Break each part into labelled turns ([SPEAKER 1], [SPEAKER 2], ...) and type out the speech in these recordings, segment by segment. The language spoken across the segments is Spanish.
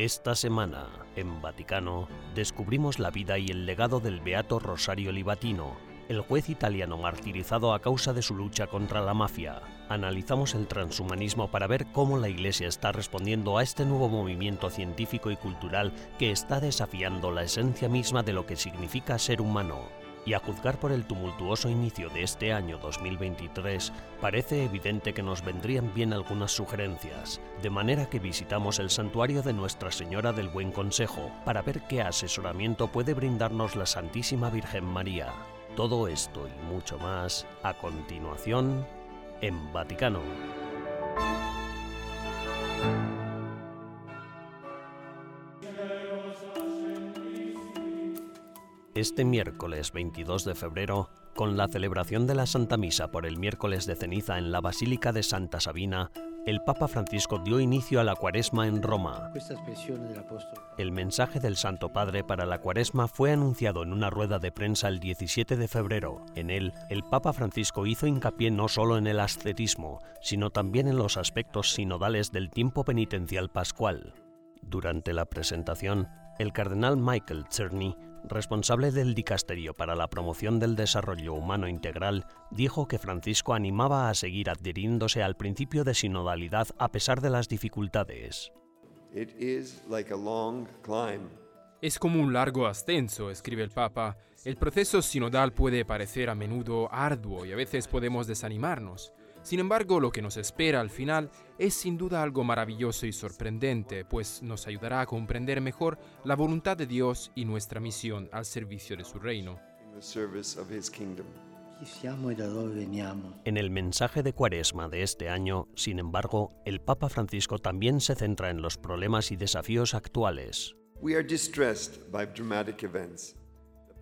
[SPEAKER 1] Esta semana, en Vaticano, descubrimos la vida y el legado del beato Rosario Libatino, el juez italiano martirizado a causa de su lucha contra la mafia. Analizamos el transhumanismo para ver cómo la Iglesia está respondiendo a este nuevo movimiento científico y cultural que está desafiando la esencia misma de lo que significa ser humano y a juzgar por el tumultuoso inicio de este año 2023, parece evidente que nos vendrían bien algunas sugerencias, de manera que visitamos el santuario de Nuestra Señora del Buen Consejo para ver qué asesoramiento puede brindarnos la Santísima Virgen María. Todo esto y mucho más a continuación en Vaticano. Este miércoles 22 de febrero, con la celebración de la Santa Misa por el miércoles de ceniza en la Basílica de Santa Sabina, el Papa Francisco dio inicio a la cuaresma en Roma. El mensaje del Santo Padre para la cuaresma fue anunciado en una rueda de prensa el 17 de febrero. En él, el Papa Francisco hizo hincapié no solo en el ascetismo, sino también en los aspectos sinodales del tiempo penitencial pascual. Durante la presentación, el cardenal Michael Czerny responsable del Dicasterio para la Promoción del Desarrollo Humano Integral, dijo que Francisco animaba a seguir adhiriéndose al principio de sinodalidad a pesar de las dificultades.
[SPEAKER 2] Es como un largo ascenso, escribe el Papa. El proceso sinodal puede parecer a menudo arduo y a veces podemos desanimarnos. Sin embargo, lo que nos espera al final es sin duda algo maravilloso y sorprendente, pues nos ayudará a comprender mejor la voluntad de Dios y nuestra misión al servicio de su reino.
[SPEAKER 1] En el mensaje de Cuaresma de este año, sin embargo, el Papa Francisco también se centra en los problemas y desafíos actuales.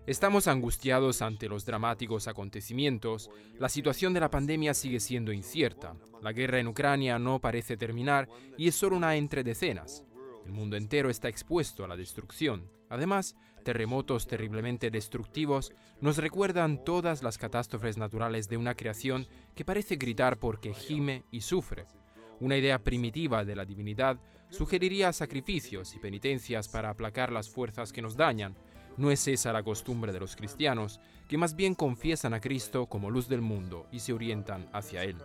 [SPEAKER 2] Estamos angustiados ante los dramáticos acontecimientos. La situación de la pandemia sigue siendo incierta. La guerra en Ucrania no parece terminar y es solo una entre decenas. El mundo entero está expuesto a la destrucción. Además, terremotos terriblemente destructivos nos recuerdan todas las catástrofes naturales de una creación que parece gritar porque gime y sufre. Una idea primitiva de la divinidad sugeriría sacrificios y penitencias para aplacar las fuerzas que nos dañan, no es esa la costumbre de los cristianos, que más bien confiesan a Cristo como luz del mundo y se orientan hacia Él.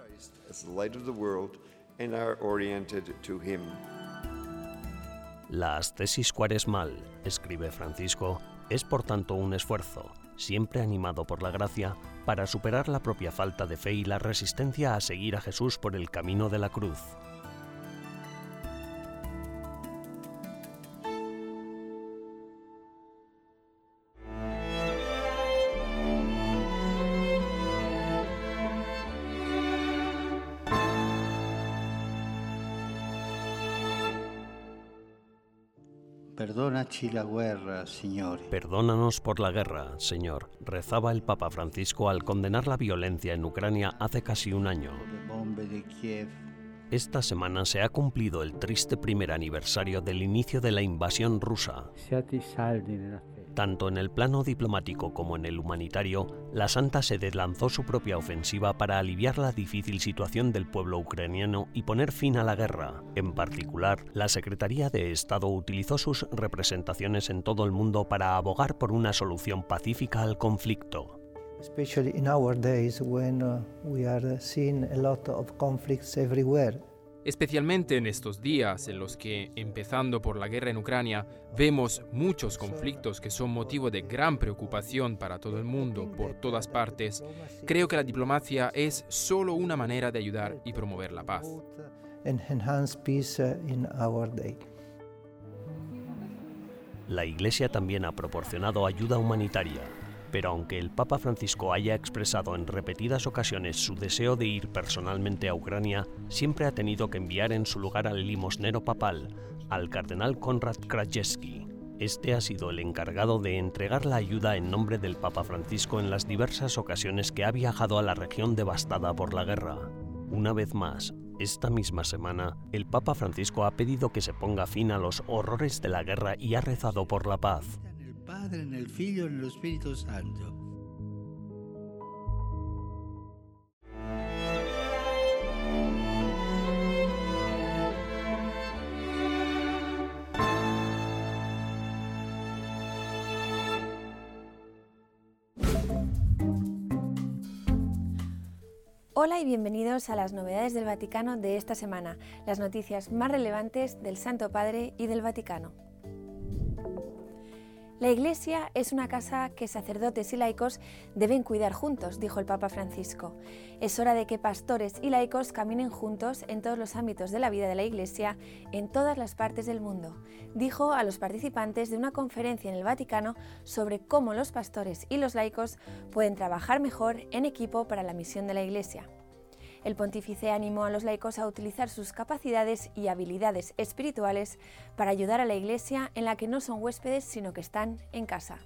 [SPEAKER 1] La ascesis cuaresmal, escribe Francisco, es por tanto un esfuerzo, siempre animado por la gracia, para superar la propia falta de fe y la resistencia a seguir a Jesús por el camino de la cruz.
[SPEAKER 3] La guerra, Señor.
[SPEAKER 1] Perdónanos por la guerra, Señor, rezaba el Papa Francisco al condenar la violencia en Ucrania hace casi un año. Esta semana se ha cumplido el triste primer aniversario del inicio de la invasión rusa. Tanto en el plano diplomático como en el humanitario, la Santa Sede lanzó su propia ofensiva para aliviar la difícil situación del pueblo ucraniano y poner fin a la guerra. En particular, la Secretaría de Estado utilizó sus representaciones en todo el mundo para abogar por una solución pacífica al conflicto.
[SPEAKER 3] Especially in our days when uh, we are seeing a lot of conflicts everywhere
[SPEAKER 2] especialmente en estos días en los que, empezando por la guerra en Ucrania, vemos muchos conflictos que son motivo de gran preocupación para todo el mundo, por todas partes, creo que la diplomacia es solo una manera de ayudar y promover la paz.
[SPEAKER 1] La Iglesia también ha proporcionado ayuda humanitaria pero aunque el Papa Francisco haya expresado en repetidas ocasiones su deseo de ir personalmente a Ucrania, siempre ha tenido que enviar en su lugar al limosnero papal, al cardenal Konrad Krajewski. Este ha sido el encargado de entregar la ayuda en nombre del Papa Francisco en las diversas ocasiones que ha viajado a la región devastada por la guerra. Una vez más, esta misma semana, el Papa Francisco ha pedido que se ponga fin a los horrores de la guerra y ha rezado por la paz.
[SPEAKER 3] Padre, nel Figlio en el Espíritu Santo.
[SPEAKER 4] Hola y bienvenidos a las novedades del Vaticano de esta semana, las noticias más relevantes del Santo Padre y del Vaticano. La Iglesia es una casa que sacerdotes y laicos deben cuidar juntos, dijo el Papa Francisco. Es hora de que pastores y laicos caminen juntos en todos los ámbitos de la vida de la Iglesia en todas las partes del mundo, dijo a los participantes de una conferencia en el Vaticano sobre cómo los pastores y los laicos pueden trabajar mejor en equipo para la misión de la Iglesia. El pontífice animó a los laicos a utilizar sus capacidades y habilidades espirituales para ayudar a la Iglesia en la que no son huéspedes, sino que están en casa.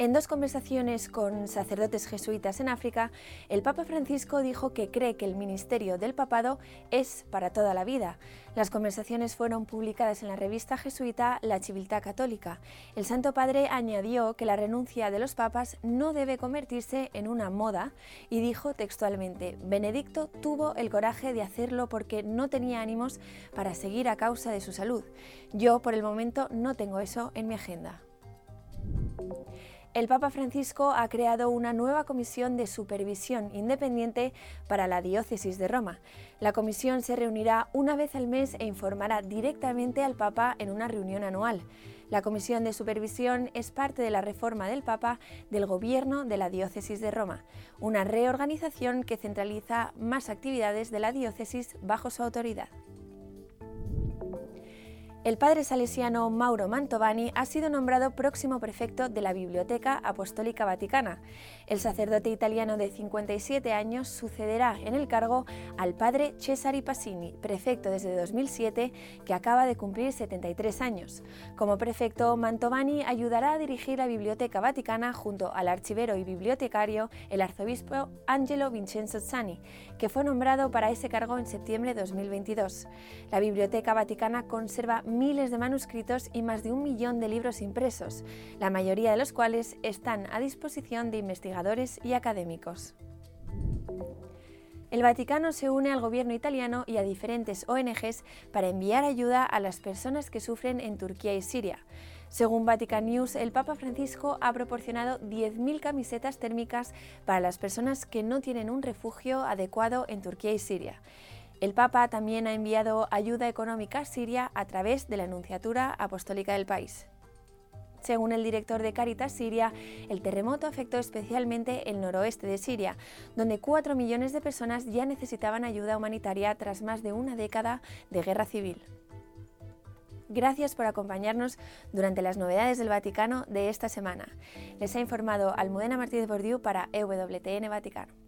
[SPEAKER 4] En dos conversaciones con sacerdotes jesuitas en África, el Papa Francisco dijo que cree que el ministerio del papado es para toda la vida. Las conversaciones fueron publicadas en la revista jesuita La Civiltà Católica. El Santo Padre añadió que la renuncia de los papas no debe convertirse en una moda y dijo textualmente, Benedicto tuvo el coraje de hacerlo porque no tenía ánimos para seguir a causa de su salud. Yo, por el momento, no tengo eso en mi agenda el Papa Francisco ha creado una nueva comisión de supervisión independiente para la diócesis de Roma. La comisión se reunirá una vez al mes e informará directamente al Papa en una reunión anual. La comisión de supervisión es parte de la reforma del Papa del gobierno de la diócesis de Roma, una reorganización que centraliza más actividades de la diócesis bajo su autoridad. El padre salesiano Mauro Mantovani ha sido nombrado próximo prefecto de la Biblioteca Apostólica Vaticana. El sacerdote italiano de 57 años sucederá en el cargo al padre Cesare Passini, prefecto desde 2007, que acaba de cumplir 73 años. Como prefecto, Mantovani ayudará a dirigir la Biblioteca Vaticana junto al archivero y bibliotecario, el arzobispo Angelo Vincenzo Zani, que fue nombrado para ese cargo en septiembre de 2022. La Biblioteca Vaticana conserva miles de manuscritos y más de un millón de libros impresos, la mayoría de los cuales están a disposición de investigadores y académicos. El Vaticano se une al gobierno italiano y a diferentes ONGs para enviar ayuda a las personas que sufren en Turquía y Siria. Según Vatican News, el Papa Francisco ha proporcionado 10.000 camisetas térmicas para las personas que no tienen un refugio adecuado en Turquía y Siria. El Papa también ha enviado ayuda económica a Siria a través de la Anunciatura Apostólica del país. Según el director de Caritas Siria, el terremoto afectó especialmente el noroeste de Siria, donde 4 millones de personas ya necesitaban ayuda humanitaria tras más de una década de guerra civil. Gracias por acompañarnos durante las novedades del Vaticano de esta semana. Les ha informado Almudena Martínez Bordiú para EWTN Vaticano.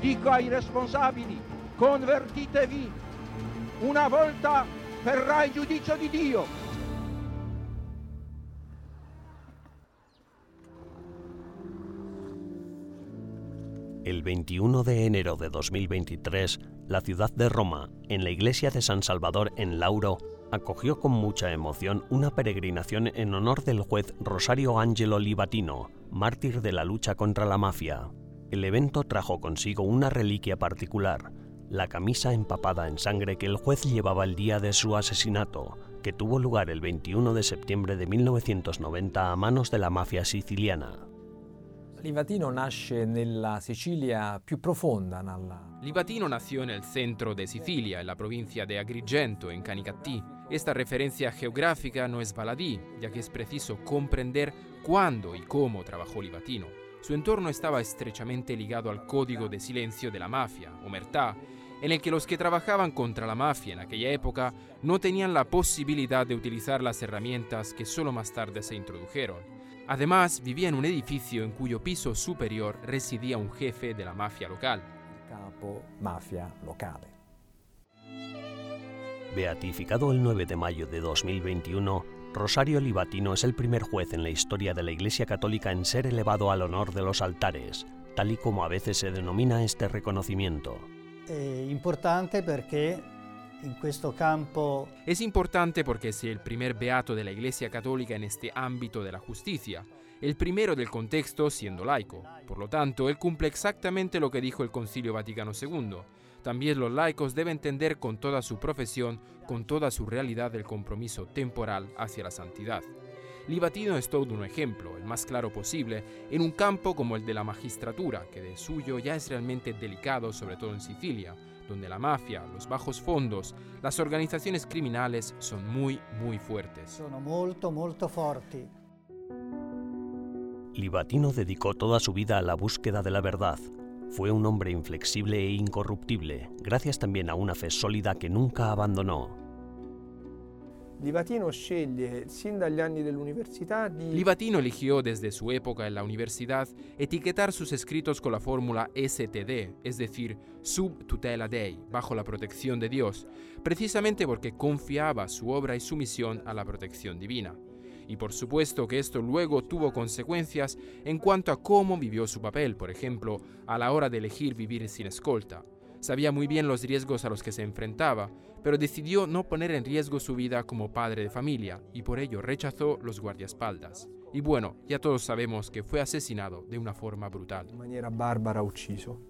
[SPEAKER 5] Dico ai responsabili, convertitevi. Una volta verrà il giudizio di Dio.
[SPEAKER 1] El 21 de enero de 2023, la ciudad de Roma, en la iglesia de San Salvador en Lauro, acogió con mucha emoción una peregrinación en honor del juez Rosario Angelo Libatino, mártir de la lucha contra la mafia. El evento trajo consigo una reliquia particular, la camisa empapada en sangre que el juez llevaba el día de su asesinato, que tuvo lugar el 21 de septiembre de 1990 a manos de la mafia siciliana.
[SPEAKER 6] Livatino nace nella Sicilia più profonda.
[SPEAKER 2] Livatino nació en el centro de Sicilia, en la provincia de Agrigento, en Canicattì. Esta referencia geográfica no es baladí, ya que es preciso comprender cuándo y cómo trabajó Livatino. Su entorno estaba estrechamente ligado al código de silencio de la mafia, omertà, en el que los que trabajaban contra la mafia en aquella época no tenían la posibilidad de utilizar las herramientas que solo más tarde se introdujeron. Además, vivía en un edificio en cuyo piso superior residía un jefe de la mafia local.
[SPEAKER 6] Capo mafia locale.
[SPEAKER 1] Beatificado el 9 de mayo de 2021, Rosario Libatino es el primer juez en la historia de la Iglesia Católica en ser elevado al honor de los altares, tal y como a veces se denomina este reconocimiento.
[SPEAKER 7] È importante questo campo
[SPEAKER 2] Es importante porque es el primer beato de la Iglesia Católica en este ámbito de la justicia, el primero del contexto siendo laico. Por lo tanto, él cumple exactamente lo que dijo el Concilio Vaticano II. También los laicos deben entender con toda su profesión, con toda su realidad el compromiso temporal hacia la santidad. Libatino es todo un ejemplo, el más claro posible, en un campo como el de la magistratura, que de suyo ya es realmente delicado, sobre todo en Sicilia, donde la mafia, los bajos fondos, las organizaciones criminales son muy, muy fuertes.
[SPEAKER 7] sono molto molto forti.
[SPEAKER 1] Libatino dedicó toda su vida a la búsqueda de la verdad. Fue un hombre inflexible e incorruptible, gracias también a una fe sólida que nunca abandonó.
[SPEAKER 8] Livatino
[SPEAKER 2] eligió desde su época en la universidad etiquetar sus escritos con la fórmula STD, es decir, sub tutela Dei, bajo la protección de Dios, precisamente porque confiaba su obra y su misión a la protección divina. Y por supuesto que esto luego tuvo consecuencias en cuanto a cómo vivió su papel, por ejemplo, a la hora de elegir vivir sin escolta. Sabía muy bien los riesgos a los que se enfrentaba, pero decidió no poner en riesgo su vida como padre de familia y por ello rechazó los guardaespaldas. Y bueno, ya todos sabemos que fue asesinado de una forma brutal.
[SPEAKER 8] in maniera barbara ucciso.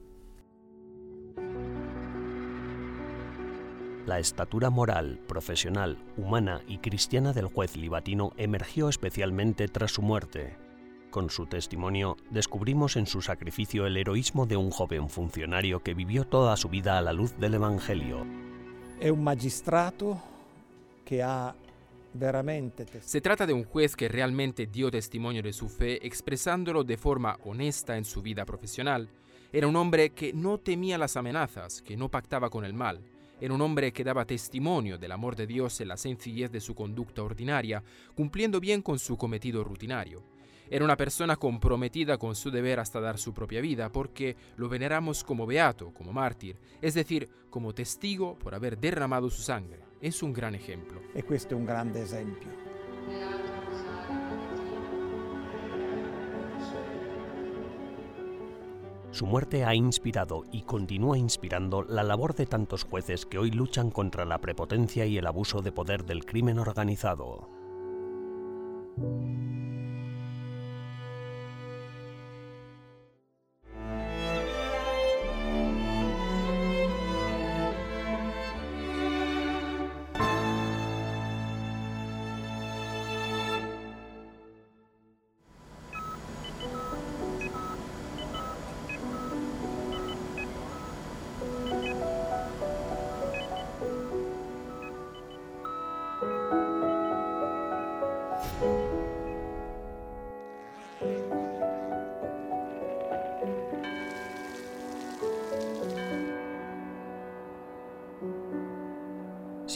[SPEAKER 1] La estatura moral, profesional, humana y cristiana del juez libatino emergió especialmente tras su muerte. Con su testimonio descubrimos en su sacrificio el heroísmo de un joven funcionario que vivió toda su vida a la luz del Evangelio.
[SPEAKER 9] È un magistrato che ha
[SPEAKER 2] Se trata de un juez que realmente dio testimonio de su fe expresándolo de forma honesta en su vida profesional. Era un hombre que no temía las amenazas, que no pactaba con el mal. Era un hombre que daba testimonio del amor de Dios en la sencillez de su conducta ordinaria, cumpliendo bien con su cometido rutinario. Era una persona comprometida con su deber hasta dar su propia vida, porque lo veneramos como beato, como mártir, es decir, como testigo por haber derramado su sangre. Es un gran ejemplo.
[SPEAKER 9] e questo è un grande esempio.
[SPEAKER 1] Su muerte ha inspirado y continúa inspirando la labor de tantos jueces que hoy luchan contra la prepotencia y el abuso de poder del crimen organizado.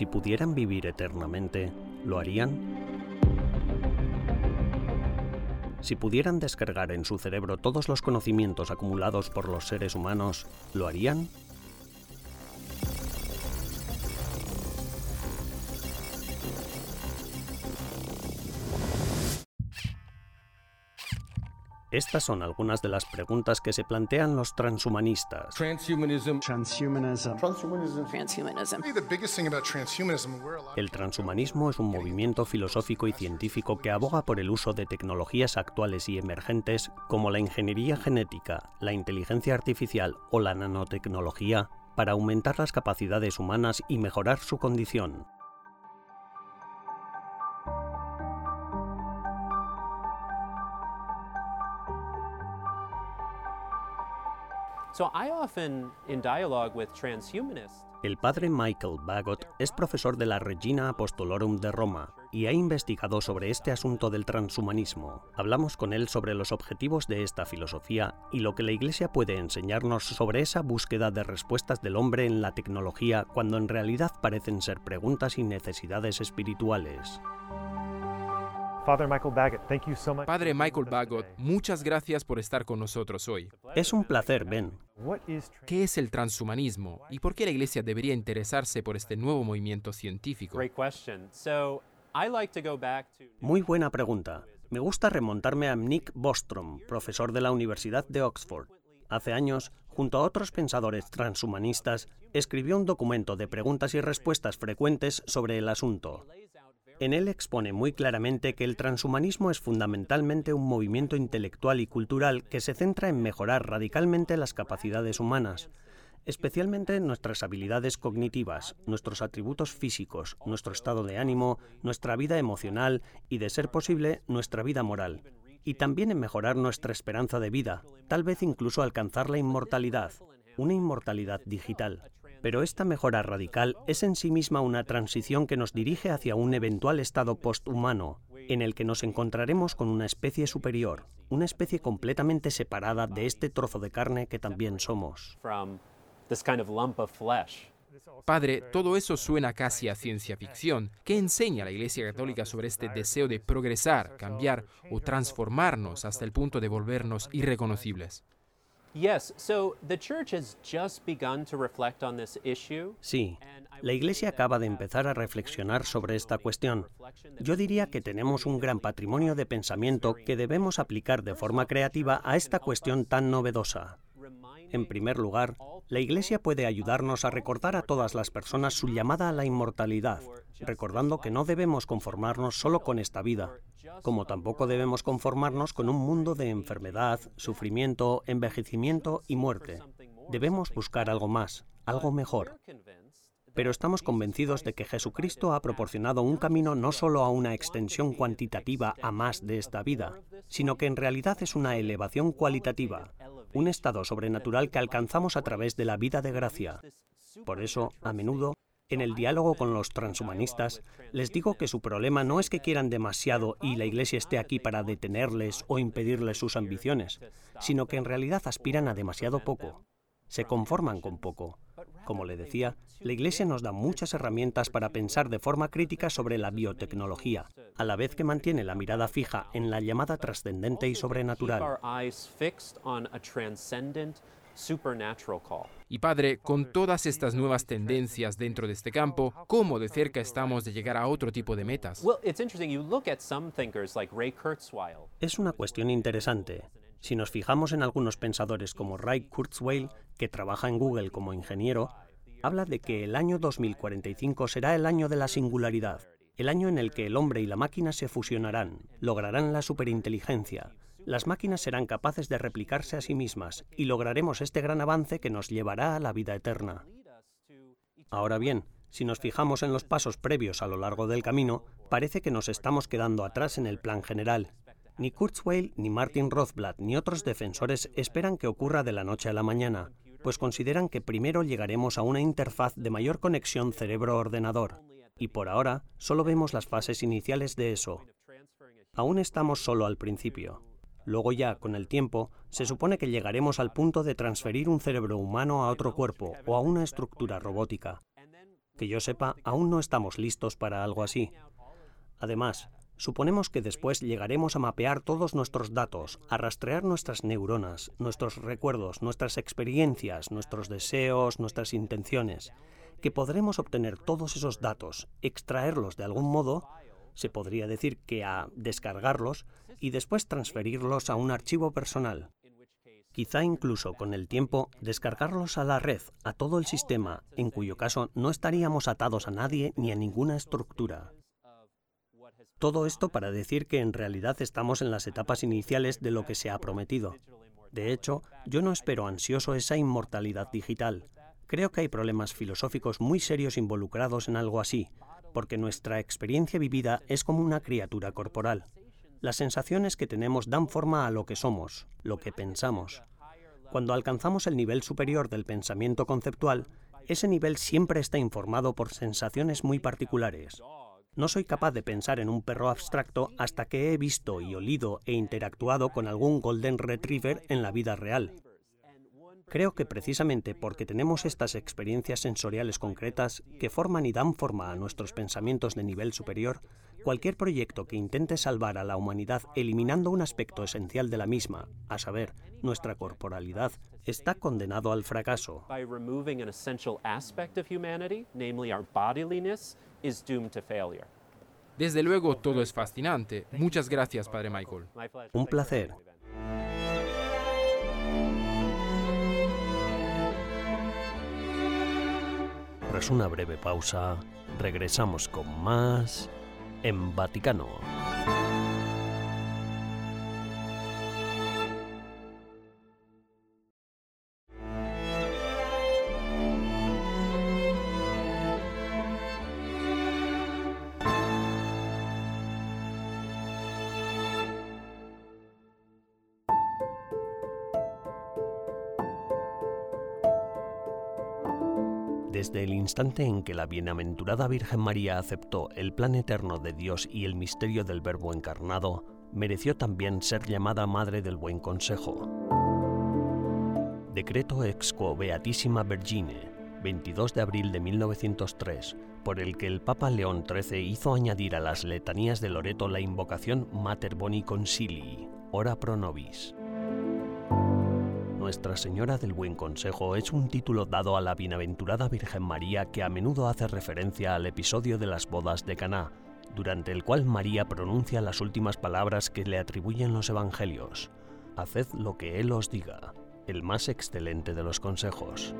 [SPEAKER 1] Si pudieran vivir eternamente, ¿lo harían? Si pudieran descargar en su cerebro todos los conocimientos acumulados por los seres humanos, ¿lo harían? Estas son algunas de las preguntas que se plantean los transhumanistas. El transhumanismo es un movimiento filosófico y científico que aboga por el uso de tecnologías actuales y emergentes como la ingeniería genética, la inteligencia artificial o la nanotecnología para aumentar las capacidades humanas y mejorar su condición. El padre Michael Bagot es profesor de la Regina Apostolorum de Roma y ha investigado sobre este asunto del transhumanismo. Hablamos con él sobre los objetivos de esta filosofía y lo que la Iglesia puede enseñarnos sobre esa búsqueda de respuestas del hombre en la tecnología cuando en realidad parecen ser preguntas y necesidades espirituales.
[SPEAKER 2] Padre Michael Bagot, muchas gracias por estar con nosotros hoy.
[SPEAKER 1] Es un placer, Ben.
[SPEAKER 2] ¿Qué es el transhumanismo y por qué la Iglesia debería interesarse por este nuevo movimiento científico?
[SPEAKER 1] Muy buena pregunta. Me gusta remontarme a Nick Bostrom, profesor de la Universidad de Oxford. Hace años, junto a otros pensadores transhumanistas, escribió un documento de preguntas y respuestas frecuentes sobre el asunto. En él expone muy claramente que el transhumanismo es fundamentalmente un movimiento intelectual y cultural que se centra en mejorar radicalmente las capacidades humanas, especialmente nuestras habilidades cognitivas, nuestros atributos físicos, nuestro estado de ánimo, nuestra vida emocional y, de ser posible, nuestra vida moral, y también en mejorar nuestra esperanza de vida, tal vez incluso alcanzar la inmortalidad, una inmortalidad digital. Pero esta mejora radical es en sí misma una transición que nos dirige hacia un eventual estado posthumano, en el que nos encontraremos con una especie superior, una especie completamente separada de este trozo de carne que también somos.
[SPEAKER 2] Padre, todo eso suena casi a ciencia ficción. ¿Qué enseña la Iglesia Católica sobre este deseo de progresar, cambiar o transformarnos hasta el punto de volvernos irreconocibles?
[SPEAKER 1] Sí, la Iglesia acaba de empezar a reflexionar sobre esta cuestión. Yo diría que tenemos un gran patrimonio de pensamiento que debemos aplicar de forma creativa a esta cuestión tan novedosa. En primer lugar, la Iglesia puede ayudarnos a recordar a todas las personas su llamada a la inmortalidad, recordando que no debemos conformarnos solo con esta vida, como tampoco debemos conformarnos con un mundo de enfermedad, sufrimiento, envejecimiento y muerte. Debemos buscar algo más, algo mejor. Pero estamos convencidos de que Jesucristo ha proporcionado un camino no solo a una extensión cuantitativa a más de esta vida, sino que en realidad es una elevación cualitativa, un estado sobrenatural que alcanzamos a través de la vida de gracia. Por eso, a menudo, en el diálogo con los transhumanistas, les digo que su problema no es que quieran demasiado y la Iglesia esté aquí para detenerles o impedirles sus ambiciones, sino que en realidad aspiran a demasiado poco. Se conforman con poco. Como le decía, la Iglesia nos da muchas herramientas para pensar de forma crítica sobre la biotecnología, a la vez que mantiene la mirada fija en la llamada trascendente y sobrenatural.
[SPEAKER 2] Y padre, con todas estas nuevas tendencias dentro de este campo, ¿cómo de cerca estamos de llegar a otro tipo de metas?
[SPEAKER 1] Es una cuestión interesante. Si nos fijamos en algunos pensadores como Ray Kurzweil, que trabaja en Google como ingeniero, habla de que el año 2045 será el año de la singularidad, el año en el que el hombre y la máquina se fusionarán, lograrán la superinteligencia, las máquinas serán capaces de replicarse a sí mismas y lograremos este gran avance que nos llevará a la vida eterna. Ahora bien, si nos fijamos en los pasos previos a lo largo del camino, parece que nos estamos quedando atrás en el plan general. Ni Kurzweil, ni Martin Rothblatt, ni otros defensores esperan que ocurra de la noche a la mañana, pues consideran que primero llegaremos a una interfaz de mayor conexión cerebro-ordenador. Y por ahora solo vemos las fases iniciales de eso. Aún estamos solo al principio. Luego ya, con el tiempo, se supone que llegaremos al punto de transferir un cerebro humano a otro cuerpo o a una estructura robótica. Que yo sepa, aún no estamos listos para algo así. Además, suponemos que después llegaremos a mapear todos nuestros datos, a rastrear nuestras neuronas, nuestros recuerdos, nuestras experiencias, nuestros deseos, nuestras intenciones, que podremos obtener todos esos datos, extraerlos de algún modo se podría decir que a descargarlos y después transferirlos a un archivo personal. Quizá incluso con el tiempo descargarlos a la red, a todo el sistema, en cuyo caso no estaríamos atados a nadie ni a ninguna estructura. Todo esto para decir que en realidad estamos en las etapas iniciales de lo que se ha prometido. De hecho, yo no espero ansioso esa inmortalidad digital. Creo que hay problemas filosóficos muy serios involucrados en algo así, porque nuestra experiencia vivida es como una criatura corporal. Las sensaciones que tenemos dan forma a lo que somos, lo que pensamos. Cuando alcanzamos el nivel superior del pensamiento conceptual, ese nivel siempre está informado por sensaciones muy particulares. No soy capaz de pensar en un perro abstracto hasta que he visto y olido e interactuado con algún golden retriever en la vida real. Creo que precisamente porque tenemos estas experiencias sensoriales concretas que forman y dan forma a nuestros pensamientos de nivel superior, cualquier proyecto que intente salvar a la humanidad eliminando un aspecto esencial de la misma, a saber, nuestra corporalidad, está condenado al fracaso.
[SPEAKER 2] Desde luego todo es fascinante. Muchas gracias, Padre Michael.
[SPEAKER 1] Un placer. Tras una breve pausa, regresamos con más en Vaticano. Desde el instante en que la bienaventurada Virgen María aceptó el plan eterno de Dios y el misterio del Verbo encarnado, mereció también ser llamada Madre del Buen Consejo. Decreto ex quo Beatissima Vergine, 22 de abril de 1903, por el que el Papa León XIII hizo añadir a las letanías de Loreto la invocación Mater Boni Consilii, ora pro nobis. Nuestra Señora del Buen Consejo es un título dado a la bienaventurada Virgen María que a menudo hace referencia al episodio de las bodas de Caná, durante el cual María pronuncia las últimas palabras que le atribuyen los evangelios. Haced lo que Él os diga, el más excelente de los consejos.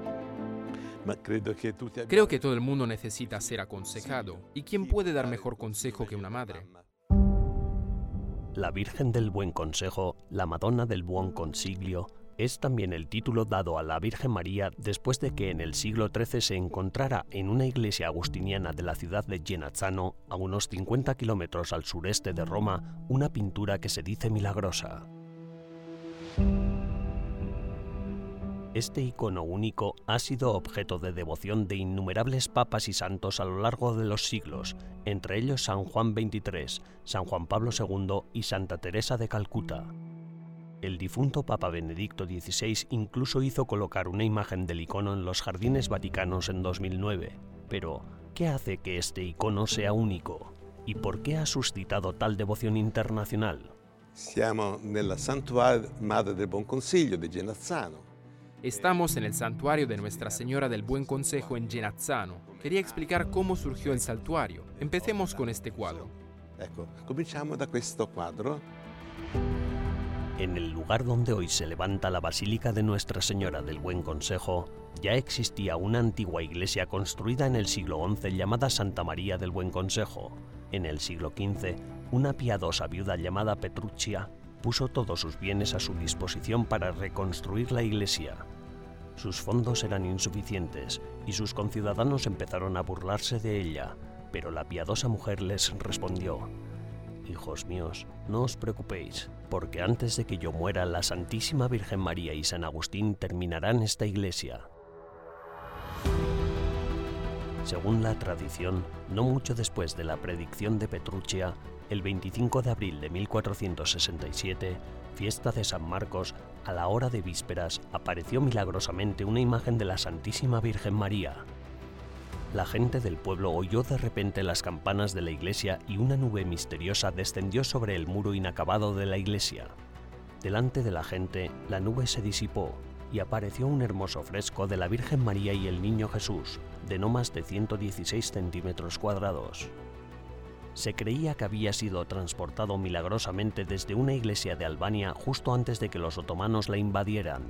[SPEAKER 2] Creo que todo el mundo necesita ser aconsejado. ¿Y quién puede dar mejor consejo que una madre?
[SPEAKER 1] La Virgen del Buen Consejo, la Madonna del Buon Consiglio, es también el título dado a la Virgen María después de que en el siglo XIII se encontrara en una iglesia agustiniana de la ciudad de Genazzano, a unos 50 kilómetros al sureste de Roma, una pintura que se dice milagrosa. Este icono único ha sido objeto de devoción de innumerables papas y santos a lo largo de los siglos, entre ellos San Juan XXIII, San Juan Pablo II y Santa Teresa de Calcuta. El difunto Papa Benedicto XVI incluso hizo colocar una imagen del icono en los jardines vaticanos en 2009. Pero, ¿qué hace que este icono sea único? ¿Y por qué ha suscitado tal devoción internacional?
[SPEAKER 10] Siamo nella Santuario Madre del Buon Consiglio di Genazzano.
[SPEAKER 2] Estamos en el santuario de Nuestra Señora del Buen Consejo en Genazzano. Quería explicar cómo surgió el santuario. Empecemos con este cuadro.
[SPEAKER 10] Ecco, cominciamo da questo quadro.
[SPEAKER 1] En el lugar donde hoy se levanta la Basílica de Nuestra Señora del Buen Consejo, ya existía una antigua iglesia construida en el siglo XI llamada Santa María del Buen Consejo. En el siglo XV, una piadosa viuda llamada Petruccia puso todos sus bienes a su disposición para reconstruir la iglesia. Sus fondos eran insuficientes y sus conciudadanos empezaron a burlarse de ella, pero la piadosa mujer les respondió, Hijos míos, no os preocupéis, porque antes de que yo muera, la Santísima Virgen María y San Agustín terminarán esta iglesia. Según la tradición, no mucho después de la predicción de Petruccia, el 25 de abril de 1467, fiesta de San Marcos, a la hora de vísperas apareció milagrosamente una imagen de la Santísima Virgen María. La gente del pueblo oyó de repente las campanas de la iglesia y una nube misteriosa descendió sobre el muro inacabado de la iglesia. Delante de la gente, la nube se disipó y apareció un hermoso fresco de la Virgen María y el Niño Jesús, de no más de 116 centímetros cuadrados. Se creía que había sido transportado milagrosamente desde una iglesia de Albania justo antes de que los otomanos la invadieran.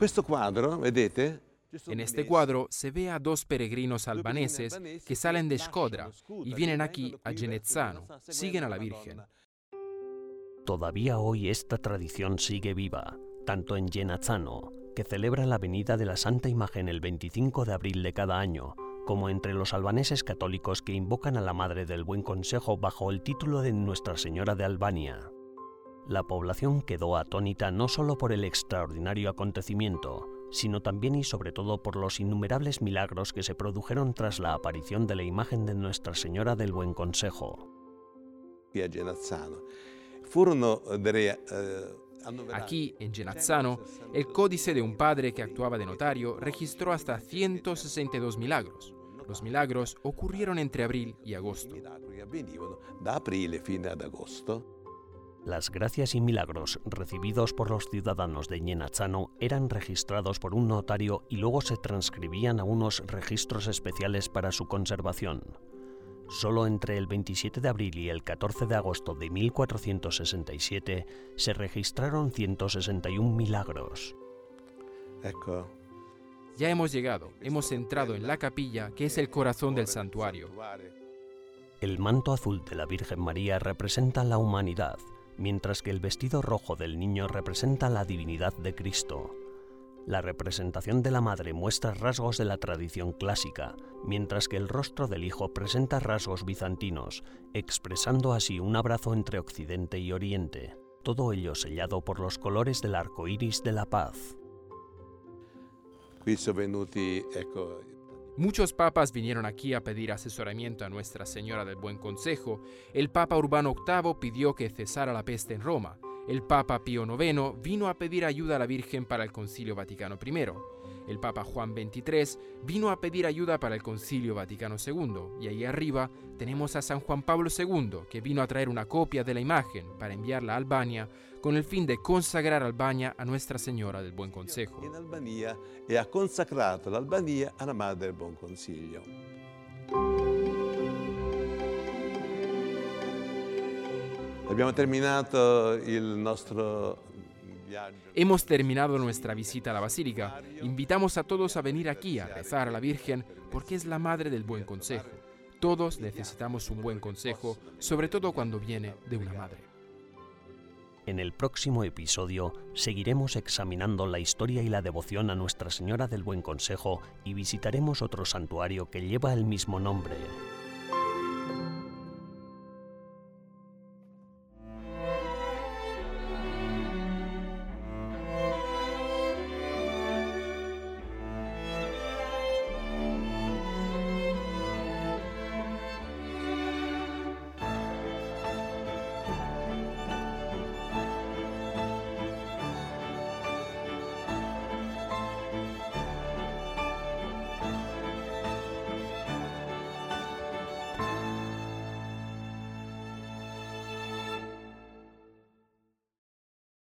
[SPEAKER 10] Questo quadro, vedete,
[SPEAKER 2] en este cuadro se ve a dos peregrinos albaneses que salen de Shkodra y vienen aquí a Genezzano, siguen a la Virgen.
[SPEAKER 1] Todavía hoy esta tradición sigue viva, tanto en Genazzano, que celebra la venida de la Santa Imagen el 25 de abril de cada año, como entre los albaneses católicos que invocan a la Madre del Buen Consejo bajo el título de Nuestra Señora de Albania. La población quedó atónita no solo por el extraordinario acontecimiento, sino también y sobre todo por los innumerables milagros que se produjeron tras la aparición de la imagen de Nuestra Señora del Buen Consejo.
[SPEAKER 2] Aquí, en Genazzano, el códice de un padre que actuaba de notario registró hasta 162 milagros. Los milagros ocurrieron entre abril y agosto.
[SPEAKER 1] Las gracias y milagros recibidos por los ciudadanos de Ñenazzano eran registrados por un notario y luego se transcribían a unos registros especiales para su conservación. Solo entre el 27 de abril y el 14 de agosto de 1467 se registraron 161 milagros.
[SPEAKER 2] Ya hemos llegado, hemos entrado en la capilla que es el corazón del santuario.
[SPEAKER 1] El manto azul de la Virgen María representa la humanidad, mientras que el vestido rojo del niño representa la divinidad de Cristo. La representación de la madre muestra rasgos de la tradición clásica, mientras que el rostro del hijo presenta rasgos bizantinos, expresando así un abrazo entre Occidente y Oriente, todo ello sellado por los colores del arco iris de la paz.
[SPEAKER 2] Muchos papas vinieron aquí a pedir asesoramiento a Nuestra Señora del Buen Consejo. El Papa Urbano VIII pidió que cesara la peste en Roma. El Papa Pío IX vino a pedir ayuda a la Virgen para el Concilio Vaticano I. El Papa Juan XXIII vino a pedir ayuda para el Concilio Vaticano II. Y ahí arriba tenemos a San Juan Pablo II, que vino a traer una copia de la imagen para enviarla a Albania con el fin de consagrar Albania a Nuestra Señora del Buen Consejo.
[SPEAKER 10] En Albania e ha consacrato l'Albania alla Madre del Buon Consiglio. Abbiamo terminato il.
[SPEAKER 2] Hemos terminado nuestra visita a la Basílica. Invitamos a todos a venir aquí a rezar a la Virgen porque es la Madre del Buen Consejo. Todos necesitamos un buen consejo, sobre todo cuando viene de una madre.
[SPEAKER 1] En el próximo episodio seguiremos examinando la historia y la devoción a Nuestra Señora del Buen Consejo y visitaremos otro santuario que lleva el mismo nombre.